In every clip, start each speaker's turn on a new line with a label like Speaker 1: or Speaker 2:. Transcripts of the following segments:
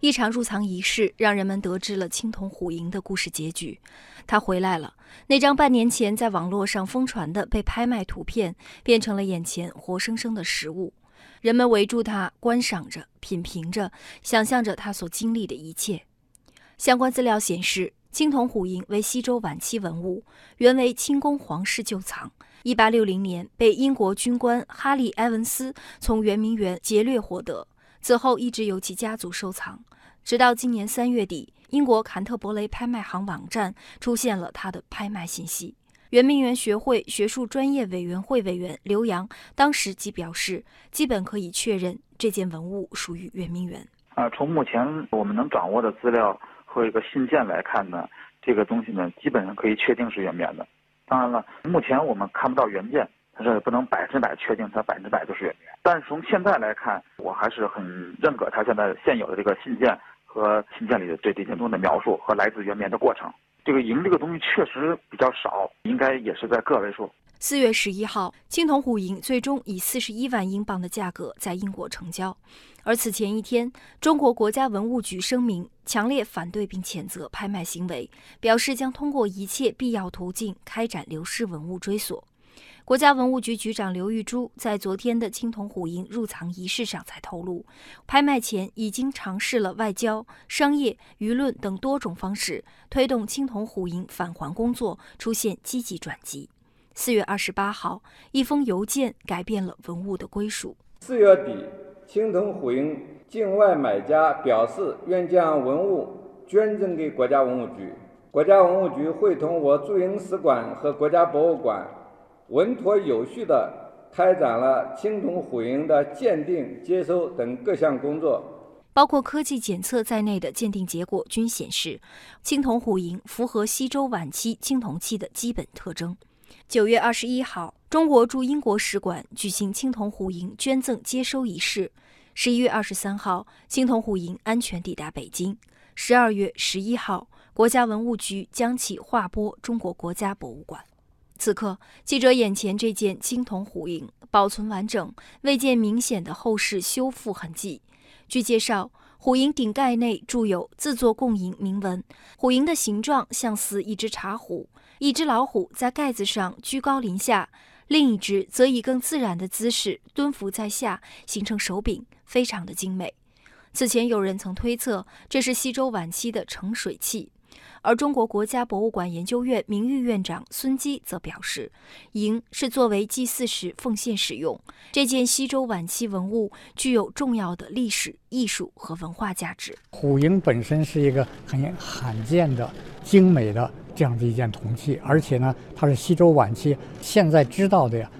Speaker 1: 一场入藏仪式让人们得知了青铜虎营的故事结局。他回来了，那张半年前在网络上疯传的被拍卖图片，变成了眼前活生生的实物。人们围住他，观赏着，品评着，想象着他所经历的一切。相关资料显示，青铜虎营为西周晚期文物，原为清宫皇室旧藏。一八六零年被英国军官哈利·埃文斯从圆明园劫掠获得。此后一直由其家族收藏，直到今年三月底，英国坎特伯雷拍卖行网站出现了他的拍卖信息。圆明园学会学术专业委员会委员刘洋当时即表示，基本可以确认这件文物属于圆明园。
Speaker 2: 啊，从目前我们能掌握的资料和一个信件来看呢，这个东西呢，基本上可以确定是圆明园的。当然了，目前我们看不到原件。这不能百分之百确定它百分之百都是圆明园，但是从现在来看，我还是很认可他现在现有的这个信件和信件里的这这些东的描述和来自圆明的过程。这个银这个东西确实比较少，应该也是在个位数。
Speaker 1: 四月十一号，青铜虎银最终以四十一万英镑的价格在英国成交，而此前一天，中国国家文物局声明强烈反对并谴责拍卖行为，表示将通过一切必要途径开展流失文物追索。国家文物局局长刘玉珠在昨天的青铜虎营入藏仪式上才透露，拍卖前已经尝试了外交、商业、舆论等多种方式，推动青铜虎营返还工作出现积极转机。四月二十八号，一封邮件改变了文物的归属。
Speaker 3: 四月底，青铜虎营境外买家表示愿将文物捐赠给国家文物局，国家文物局会同我驻英使馆和国家博物馆。稳妥有序地开展了青铜虎营的鉴定、接收等各项工作，
Speaker 1: 包括科技检测在内的鉴定结果均显示，青铜虎营符合西周晚期青铜器的基本特征。九月二十一号，中国驻英国使馆举行青铜虎营捐赠接收仪式。十一月二十三号，青铜虎营安全抵达北京。十二月十一号，国家文物局将其划拨中国国家博物馆。此刻，记者眼前这件青铜虎营保存完整，未见明显的后世修复痕迹。据介绍，虎营顶盖内铸有“自作共赢”铭文，虎营的形状像似一只茶壶，一只老虎在盖子上居高临下，另一只则以更自然的姿势蹲伏在下，形成手柄，非常的精美。此前有人曾推测这是西周晚期的盛水器。而中国国家博物馆研究院名誉院长孙基则表示，银是作为祭祀时奉献使用。这件西周晚期文物具有重要的历史、艺术和文化价值。
Speaker 4: 虎营本身是一个很罕见的、精美的这样的一件铜器，而且呢，它是西周晚期。现在知道的呀，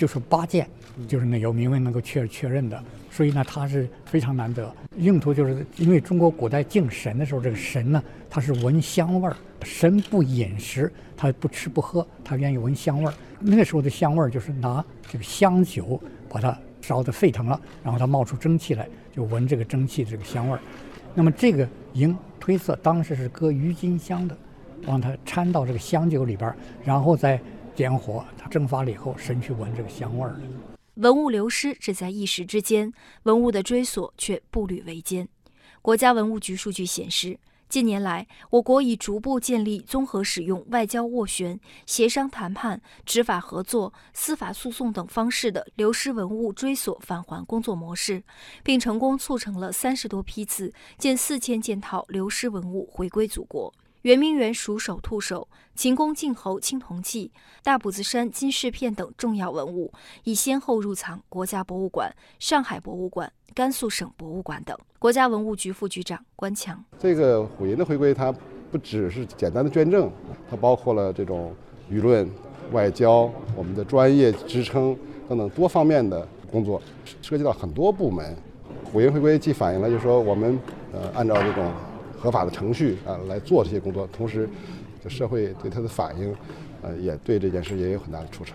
Speaker 4: 就是八件，就是那有明文能够确确认的。所以呢，它是非常难得。用途就是因为中国古代敬神的时候，这个神呢，他是闻香味儿。神不饮食，他不吃不喝，他愿意闻香味儿。那个时候的香味儿就是拿这个香酒把它烧得沸腾了，然后它冒出蒸汽来，就闻这个蒸汽这个香味儿。那么这个营推测当时是搁郁金香的，让它掺到这个香酒里边，然后再点火，它蒸发了以后，神去闻这个香味儿。
Speaker 1: 文物流失只在一时之间，文物的追索却步履维艰。国家文物局数据显示，近年来，我国已逐步建立综合使用外交斡旋、协商谈判、执法合作、司法诉讼等方式的流失文物追索返还工作模式，并成功促成了三十多批次、近四千件套流失文物回归祖国。圆明园鼠首兔首、秦宫晋侯青铜器、大埔子山金饰片等重要文物已先后入藏国家博物馆、上海博物馆、甘肃省博物馆等。国家文物局副局长关强：
Speaker 5: 这个虎银的回归，它不只是简单的捐赠，它包括了这种舆论、外交、我们的专业支撑等等多方面的工作，涉及到很多部门。虎银回归既反映了，就是说我们呃按照这种。合法的程序啊来做这些工作，同时，这社会对他的反应，呃，也对这件事也有很大的促成。